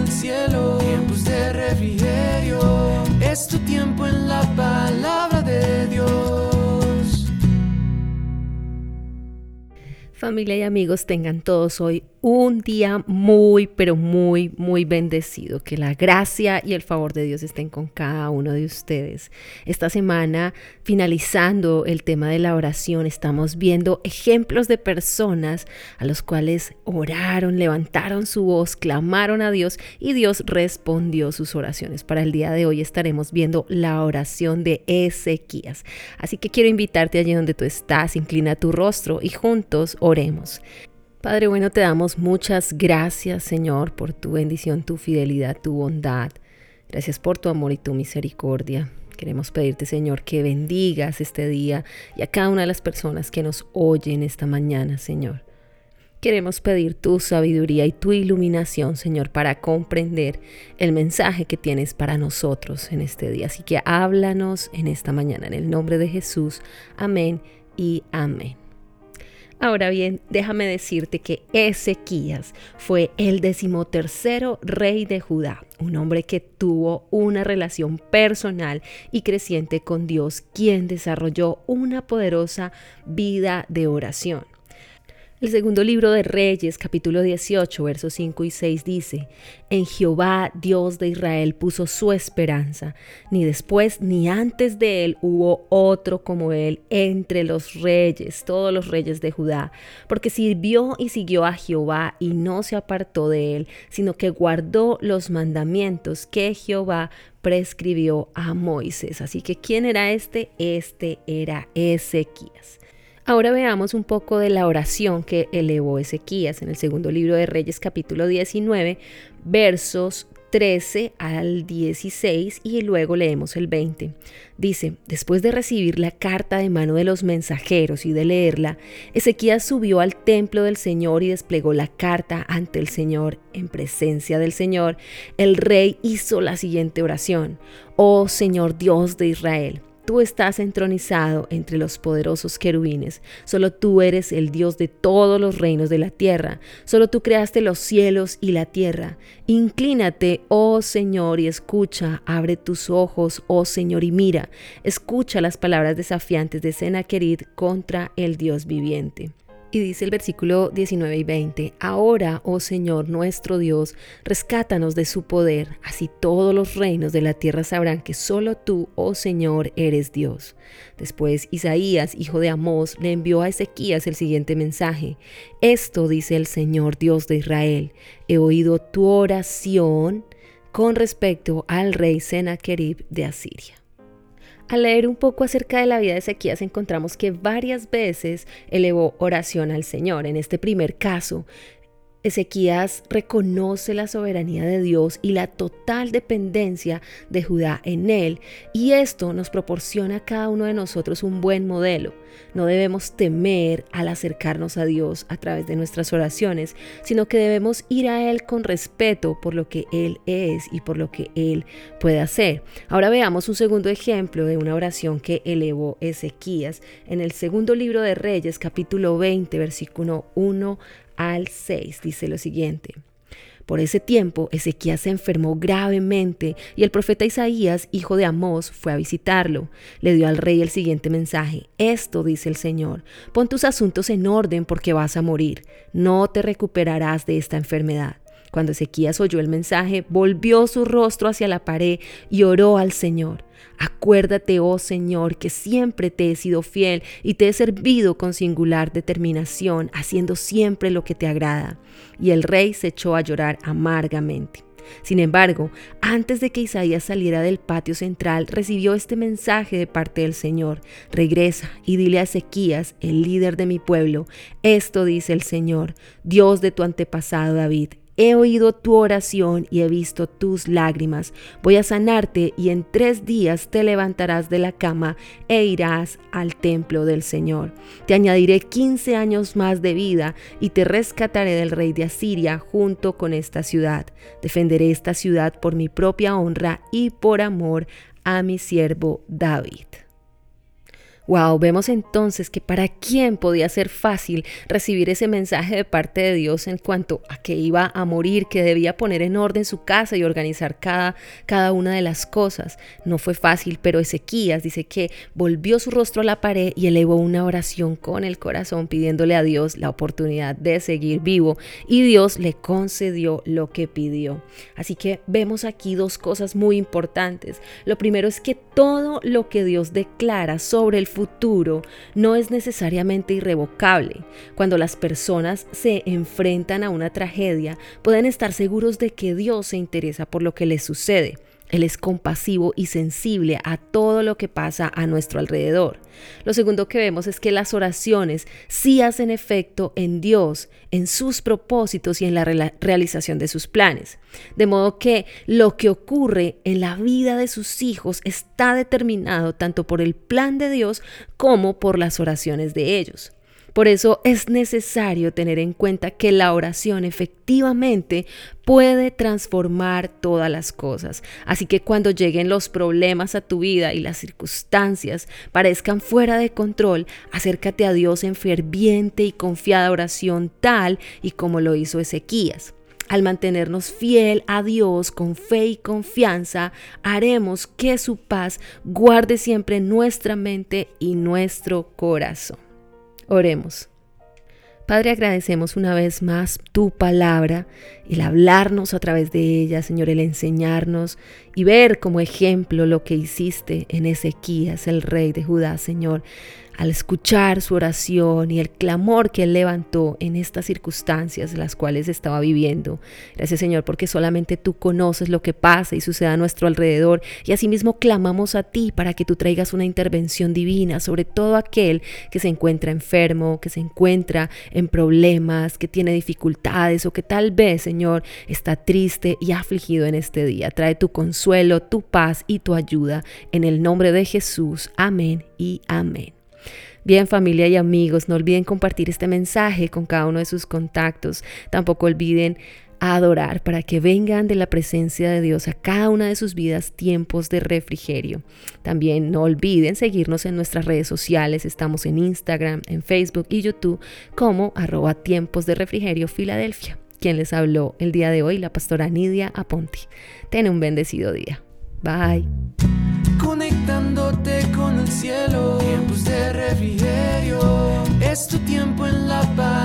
el cielo, tiempos de refrigerio. Es tu tiempo en la palabra de Dios. Familia y amigos, tengan todos hoy un día muy, pero muy, muy bendecido. Que la gracia y el favor de Dios estén con cada uno de ustedes. Esta semana, finalizando el tema de la oración, estamos viendo ejemplos de personas a los cuales oraron, levantaron su voz, clamaron a Dios y Dios respondió sus oraciones. Para el día de hoy estaremos viendo la oración de Ezequías. Así que quiero invitarte allí donde tú estás, inclina tu rostro y juntos oremos. Padre bueno, te damos muchas gracias, Señor, por tu bendición, tu fidelidad, tu bondad. Gracias por tu amor y tu misericordia. Queremos pedirte, Señor, que bendigas este día y a cada una de las personas que nos oyen esta mañana, Señor. Queremos pedir tu sabiduría y tu iluminación, Señor, para comprender el mensaje que tienes para nosotros en este día. Así que háblanos en esta mañana, en el nombre de Jesús. Amén y amén. Ahora bien, déjame decirte que Ezequías fue el decimotercero rey de Judá, un hombre que tuvo una relación personal y creciente con Dios, quien desarrolló una poderosa vida de oración. El segundo libro de Reyes, capítulo 18, versos 5 y 6 dice, En Jehová, Dios de Israel, puso su esperanza. Ni después ni antes de él hubo otro como él entre los reyes, todos los reyes de Judá, porque sirvió y siguió a Jehová y no se apartó de él, sino que guardó los mandamientos que Jehová prescribió a Moisés. Así que, ¿quién era este? Este era Ezequías. Ahora veamos un poco de la oración que elevó Ezequías en el segundo libro de Reyes capítulo 19, versos 13 al 16 y luego leemos el 20. Dice, después de recibir la carta de mano de los mensajeros y de leerla, Ezequías subió al templo del Señor y desplegó la carta ante el Señor. En presencia del Señor, el rey hizo la siguiente oración. Oh Señor Dios de Israel Tú estás entronizado entre los poderosos querubines. Solo tú eres el Dios de todos los reinos de la tierra. Solo tú creaste los cielos y la tierra. Inclínate, oh Señor, y escucha. Abre tus ojos, oh Señor, y mira. Escucha las palabras desafiantes de Sennacherib contra el Dios viviente. Y dice el versículo 19 y 20, Ahora, oh Señor nuestro Dios, rescátanos de su poder, así todos los reinos de la tierra sabrán que solo tú, oh Señor, eres Dios. Después Isaías, hijo de Amós, le envió a Ezequías el siguiente mensaje. Esto dice el Señor Dios de Israel, he oído tu oración con respecto al rey Sennacherib de Asiria. Al leer un poco acerca de la vida de Ezequías encontramos que varias veces elevó oración al Señor. En este primer caso, Ezequías reconoce la soberanía de Dios y la total dependencia de Judá en él, y esto nos proporciona a cada uno de nosotros un buen modelo. No debemos temer al acercarnos a Dios a través de nuestras oraciones, sino que debemos ir a Él con respeto por lo que Él es y por lo que Él puede hacer. Ahora veamos un segundo ejemplo de una oración que elevó Ezequías en el segundo libro de Reyes, capítulo 20, versículo 1 al 6. Dice lo siguiente. Por ese tiempo, Ezequías se enfermó gravemente y el profeta Isaías, hijo de Amós, fue a visitarlo. Le dio al rey el siguiente mensaje. Esto dice el Señor, pon tus asuntos en orden porque vas a morir. No te recuperarás de esta enfermedad. Cuando Ezequías oyó el mensaje, volvió su rostro hacia la pared y oró al Señor. Acuérdate, oh Señor, que siempre te he sido fiel y te he servido con singular determinación, haciendo siempre lo que te agrada. Y el rey se echó a llorar amargamente. Sin embargo, antes de que Isaías saliera del patio central, recibió este mensaje de parte del Señor. Regresa y dile a Ezequías, el líder de mi pueblo, esto dice el Señor, Dios de tu antepasado David, He oído tu oración y he visto tus lágrimas. Voy a sanarte y en tres días te levantarás de la cama e irás al templo del Señor. Te añadiré quince años más de vida y te rescataré del rey de Asiria junto con esta ciudad. Defenderé esta ciudad por mi propia honra y por amor a mi siervo David. Wow, vemos entonces que para quién podía ser fácil recibir ese mensaje de parte de Dios en cuanto a que iba a morir, que debía poner en orden su casa y organizar cada, cada una de las cosas. No fue fácil, pero Ezequías dice que volvió su rostro a la pared y elevó una oración con el corazón pidiéndole a Dios la oportunidad de seguir vivo y Dios le concedió lo que pidió. Así que vemos aquí dos cosas muy importantes. Lo primero es que todo lo que Dios declara sobre el futuro no es necesariamente irrevocable. Cuando las personas se enfrentan a una tragedia, pueden estar seguros de que Dios se interesa por lo que les sucede. Él es compasivo y sensible a todo lo que pasa a nuestro alrededor. Lo segundo que vemos es que las oraciones sí hacen efecto en Dios, en sus propósitos y en la realización de sus planes. De modo que lo que ocurre en la vida de sus hijos está determinado tanto por el plan de Dios como por las oraciones de ellos. Por eso es necesario tener en cuenta que la oración efectivamente puede transformar todas las cosas. Así que cuando lleguen los problemas a tu vida y las circunstancias parezcan fuera de control, acércate a Dios en ferviente y confiada oración tal y como lo hizo Ezequías. Al mantenernos fiel a Dios con fe y confianza, haremos que su paz guarde siempre nuestra mente y nuestro corazón. Oremos. Padre, agradecemos una vez más tu palabra, el hablarnos a través de ella, Señor, el enseñarnos y ver como ejemplo lo que hiciste en Ezequías, el rey de Judá, Señor al escuchar su oración y el clamor que él levantó en estas circunstancias las cuales estaba viviendo. Gracias Señor porque solamente tú conoces lo que pasa y sucede a nuestro alrededor y asimismo clamamos a ti para que tú traigas una intervención divina sobre todo aquel que se encuentra enfermo, que se encuentra en problemas, que tiene dificultades o que tal vez Señor está triste y afligido en este día. Trae tu consuelo, tu paz y tu ayuda en el nombre de Jesús. Amén y amén. Bien familia y amigos, no olviden compartir este mensaje con cada uno de sus contactos. Tampoco olviden adorar para que vengan de la presencia de Dios a cada una de sus vidas tiempos de refrigerio. También no olviden seguirnos en nuestras redes sociales. Estamos en Instagram, en Facebook y YouTube como arroba tiempos de refrigerio Filadelfia. Quien les habló el día de hoy, la pastora Nidia Aponti. Ten un bendecido día. Bye conectándote con el cielo. Tiempos de refrigerio, es tu tiempo en la paz.